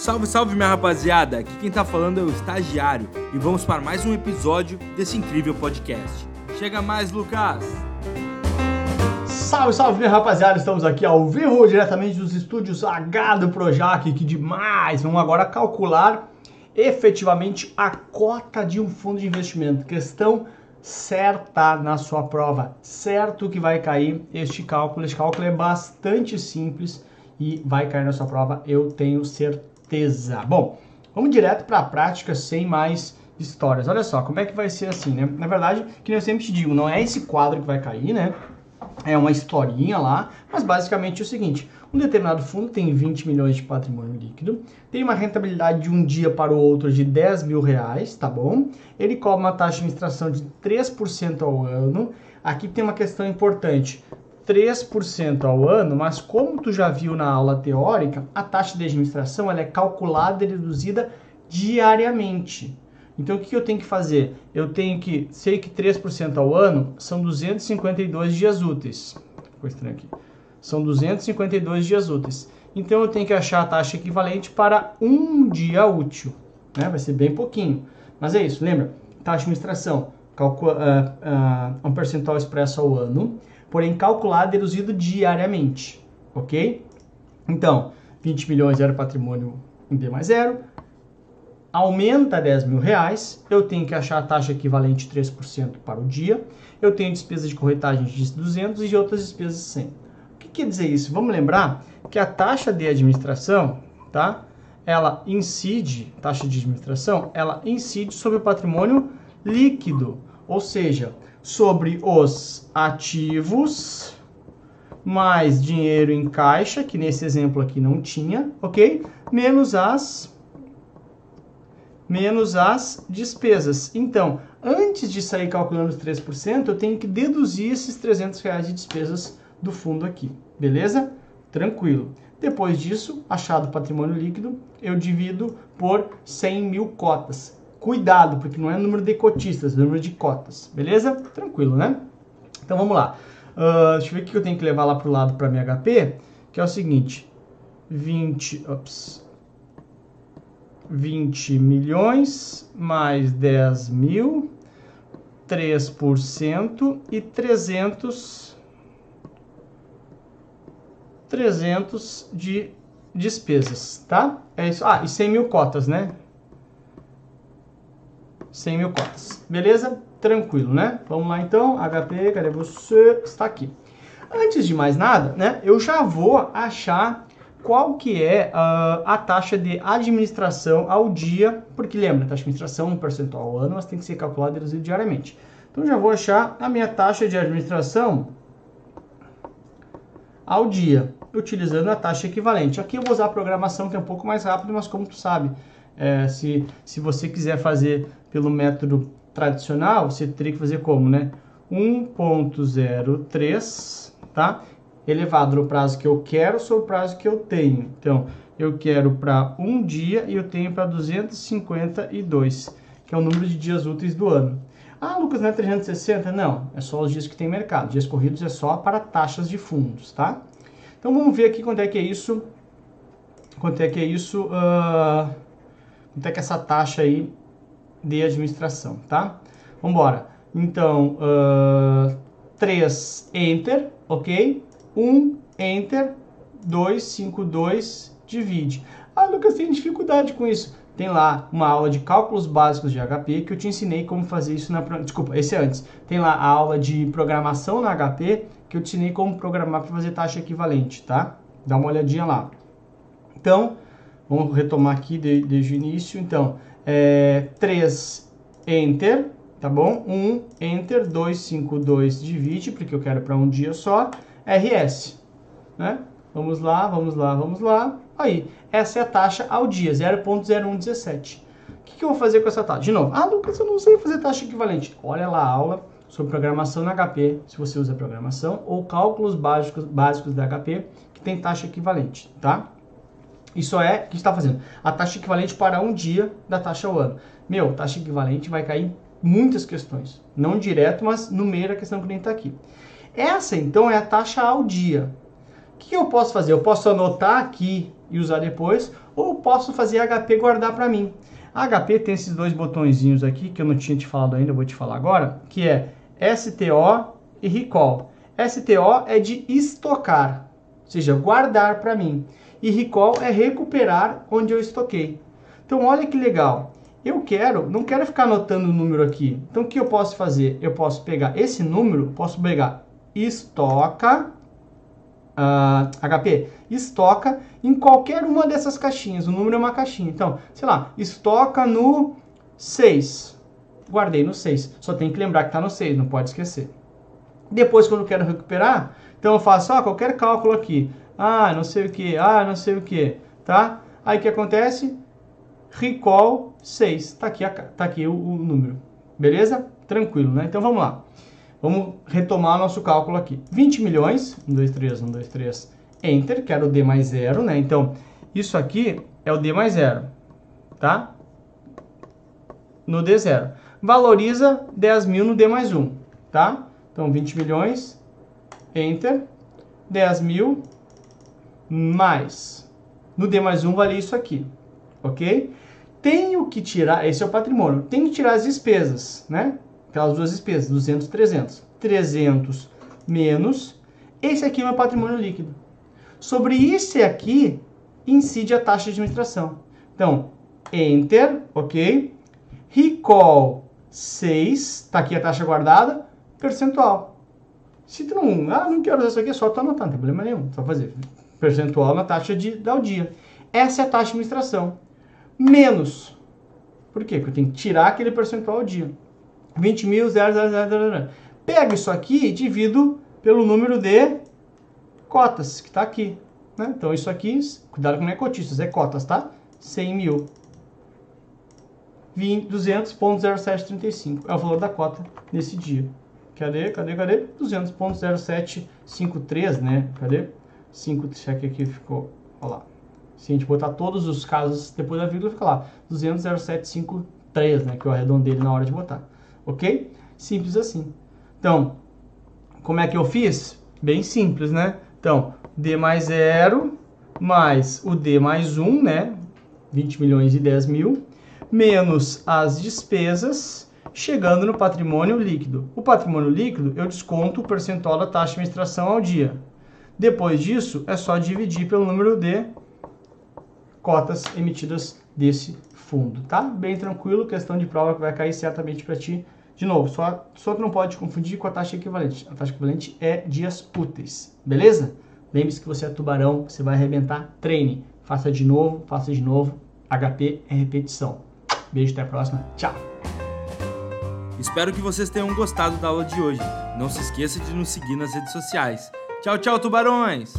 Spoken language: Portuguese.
Salve, salve minha rapaziada! Aqui quem tá falando é o estagiário e vamos para mais um episódio desse incrível podcast. Chega mais, Lucas! Salve, salve minha rapaziada! Estamos aqui ao vivo diretamente dos estúdios H do Projac, que demais! Vamos agora calcular efetivamente a cota de um fundo de investimento. Questão certa na sua prova, certo que vai cair este cálculo. Este cálculo é bastante simples e vai cair na sua prova, eu tenho certeza certeza. Bom, vamos direto para a prática sem mais histórias. Olha só, como é que vai ser assim, né? Na verdade, que eu sempre te digo, não é esse quadro que vai cair, né? É uma historinha lá, mas basicamente é o seguinte: um determinado fundo tem 20 milhões de patrimônio líquido, tem uma rentabilidade de um dia para o outro de 10 mil reais, tá bom? Ele cobra uma taxa de administração de 3% ao ano. Aqui tem uma questão importante: 3% ao ano, mas como tu já viu na aula teórica, a taxa de administração ela é calculada e reduzida diariamente. Então o que eu tenho que fazer? Eu tenho que, sei que 3% ao ano são 252 dias úteis. Ficou estranho aqui. São 252 dias úteis. Então eu tenho que achar a taxa equivalente para um dia útil. Né? Vai ser bem pouquinho. Mas é isso, lembra? Taxa de administração, calcula, uh, uh, um percentual expresso ao ano porém calculado e deduzido diariamente, ok? Então, 20 milhões era patrimônio em D mais zero, aumenta 10 mil reais, eu tenho que achar a taxa equivalente 3% para o dia, eu tenho despesas de corretagem de 200 e outras despesas de 100. O que quer dizer isso? Vamos lembrar que a taxa de administração, tá? Ela incide, taxa de administração, ela incide sobre o patrimônio líquido, ou seja, sobre os ativos mais dinheiro em caixa, que nesse exemplo aqui não tinha, ok? Menos as menos as despesas. Então, antes de sair calculando os 3%, eu tenho que deduzir esses 300 reais de despesas do fundo aqui, beleza? Tranquilo. Depois disso, achado patrimônio líquido, eu divido por 100 mil cotas. Cuidado, porque não é número de cotistas, é número de cotas, beleza? Tranquilo, né? Então vamos lá. Uh, deixa eu ver o que eu tenho que levar lá para o lado para minha HP, que é o seguinte: 20, ops, 20 milhões mais 10 mil, 3% e 300, 300 de despesas, tá? É isso. Ah, e 100 mil cotas, né? 100 mil cotas. Beleza? Tranquilo, né? Vamos lá então. HP, cadê você? Está aqui. Antes de mais nada, né? Eu já vou achar qual que é uh, a taxa de administração ao dia, porque lembra, taxa de administração, um percentual ao ano, mas tem que ser calculada e reduzida diariamente. Então já vou achar a minha taxa de administração ao dia, utilizando a taxa equivalente. Aqui eu vou usar a programação que é um pouco mais rápido, mas como tu sabe, é, se, se você quiser fazer pelo método tradicional, você teria que fazer como, né? 1.03, tá? Elevado no prazo que eu quero sobre o prazo que eu tenho. Então, eu quero para um dia e eu tenho para 252, que é o número de dias úteis do ano. Ah, Lucas, não é 360? Não, é só os dias que tem mercado. Dias corridos é só para taxas de fundos, tá? Então, vamos ver aqui quanto é que é isso. Quanto é que é isso... Uh quanto é que essa taxa aí de administração, tá? Vamos embora. Então, uh, 3, Enter, ok? 1, Enter, 2, 5, 2, divide. Ah, Lucas, tem dificuldade com isso. Tem lá uma aula de cálculos básicos de HP que eu te ensinei como fazer isso na... Desculpa, esse é antes. Tem lá a aula de programação na HP que eu te ensinei como programar para fazer taxa equivalente, tá? Dá uma olhadinha lá. Então, Vamos retomar aqui de, desde o início. Então, é, 3, Enter, tá bom? 1, Enter, 2, 5, 2, divide, porque eu quero para um dia só. RS, né? Vamos lá, vamos lá, vamos lá. Aí, essa é a taxa ao dia, 0.0117. O que, que, eu vou fazer com essa taxa? De novo, ah, Lucas, eu não sei fazer taxa equivalente. Olha lá a aula sobre programação na HP, se você usa programação, ou cálculos básicos, básicos da HP, que tem taxa equivalente, tá? Isso é o que está fazendo. A taxa equivalente para um dia da taxa ao ano. Meu, taxa equivalente vai cair muitas questões. Não direto, mas no meio da questão que nem está aqui. Essa, então, é a taxa ao dia. O que eu posso fazer? Eu posso anotar aqui e usar depois, ou posso fazer HP guardar para mim. A HP tem esses dois botõezinhos aqui que eu não tinha te falado ainda, eu vou te falar agora, que é STO e Recall. STO é de estocar, ou seja, guardar para mim. E Recall é recuperar onde eu estoquei. Então olha que legal. Eu quero, não quero ficar anotando o número aqui. Então o que eu posso fazer? Eu posso pegar esse número, posso pegar estoca, uh, ah, HP, estoca em qualquer uma dessas caixinhas. O número é uma caixinha. Então, sei lá, estoca no 6. Guardei no 6. Só tem que lembrar que está no 6, não pode esquecer. Depois, quando eu quero recuperar, então eu faço ó, qualquer cálculo aqui. Ah, não sei o que, ah, não sei o que, tá? Aí o que acontece? Recall 6. Está aqui, tá aqui o, o número. Beleza? Tranquilo, né? Então vamos lá. Vamos retomar nosso cálculo aqui. 20 milhões, 1, 2, 3, 1, 2, 3, Enter, que era o D mais zero, né? Então, isso aqui é o D mais zero, tá? No D0. Valoriza 10 mil no D mais 1, tá? Então, 20 milhões, Enter, 10 mil, mais. No D mais 1 vale isso aqui, ok? Tenho que tirar, esse é o patrimônio, tenho que tirar as despesas, né? Aquelas duas despesas, 200 e 300. 300 menos, esse aqui é o meu patrimônio líquido. Sobre esse aqui, incide a taxa de administração. Então, Enter, ok? Recall 6, está aqui a taxa guardada, percentual. Se tu não, ah, não quero usar isso aqui, é só tu anotar, não tem problema nenhum. Só fazer percentual na taxa de, da dia. Essa é a taxa de administração. Menos. Por quê? Porque eu tenho que tirar aquele percentual ao dia. 20 mil, 0, 0, 0, 0. Pego isso aqui e divido pelo número de cotas que está aqui. Né? Então, isso aqui, cuidado com não é cotistas, é cotas, tá? 100 mil. 200.0735 é o valor da cota nesse dia. Cadê, cadê, cadê? 200.0753, né? Cadê? 5, deixa que aqui ficou, olha lá. Se a gente botar todos os casos depois da vírgula, fica lá. 200.0753, né? Que eu arredondei na hora de botar. Ok? Simples assim. Então, como é que eu fiz? Bem simples, né? Então, D mais 0 mais o D mais 1, né? 20 milhões e 10 mil, menos as despesas, chegando no patrimônio líquido. O patrimônio líquido, eu desconto o percentual da taxa de administração ao dia. Depois disso, é só dividir pelo número de cotas emitidas desse fundo, tá? Bem tranquilo, questão de prova que vai cair certamente para ti de novo, só, só que não pode confundir com a taxa equivalente. A taxa equivalente é dias úteis, beleza? Lembre-se que você é tubarão, você vai arrebentar, treine. Faça de novo, faça de novo. HP é repetição. Beijo, até a próxima. Tchau! Espero que vocês tenham gostado da aula de hoje. Não se esqueça de nos seguir nas redes sociais. Tchau, tchau, tubarões!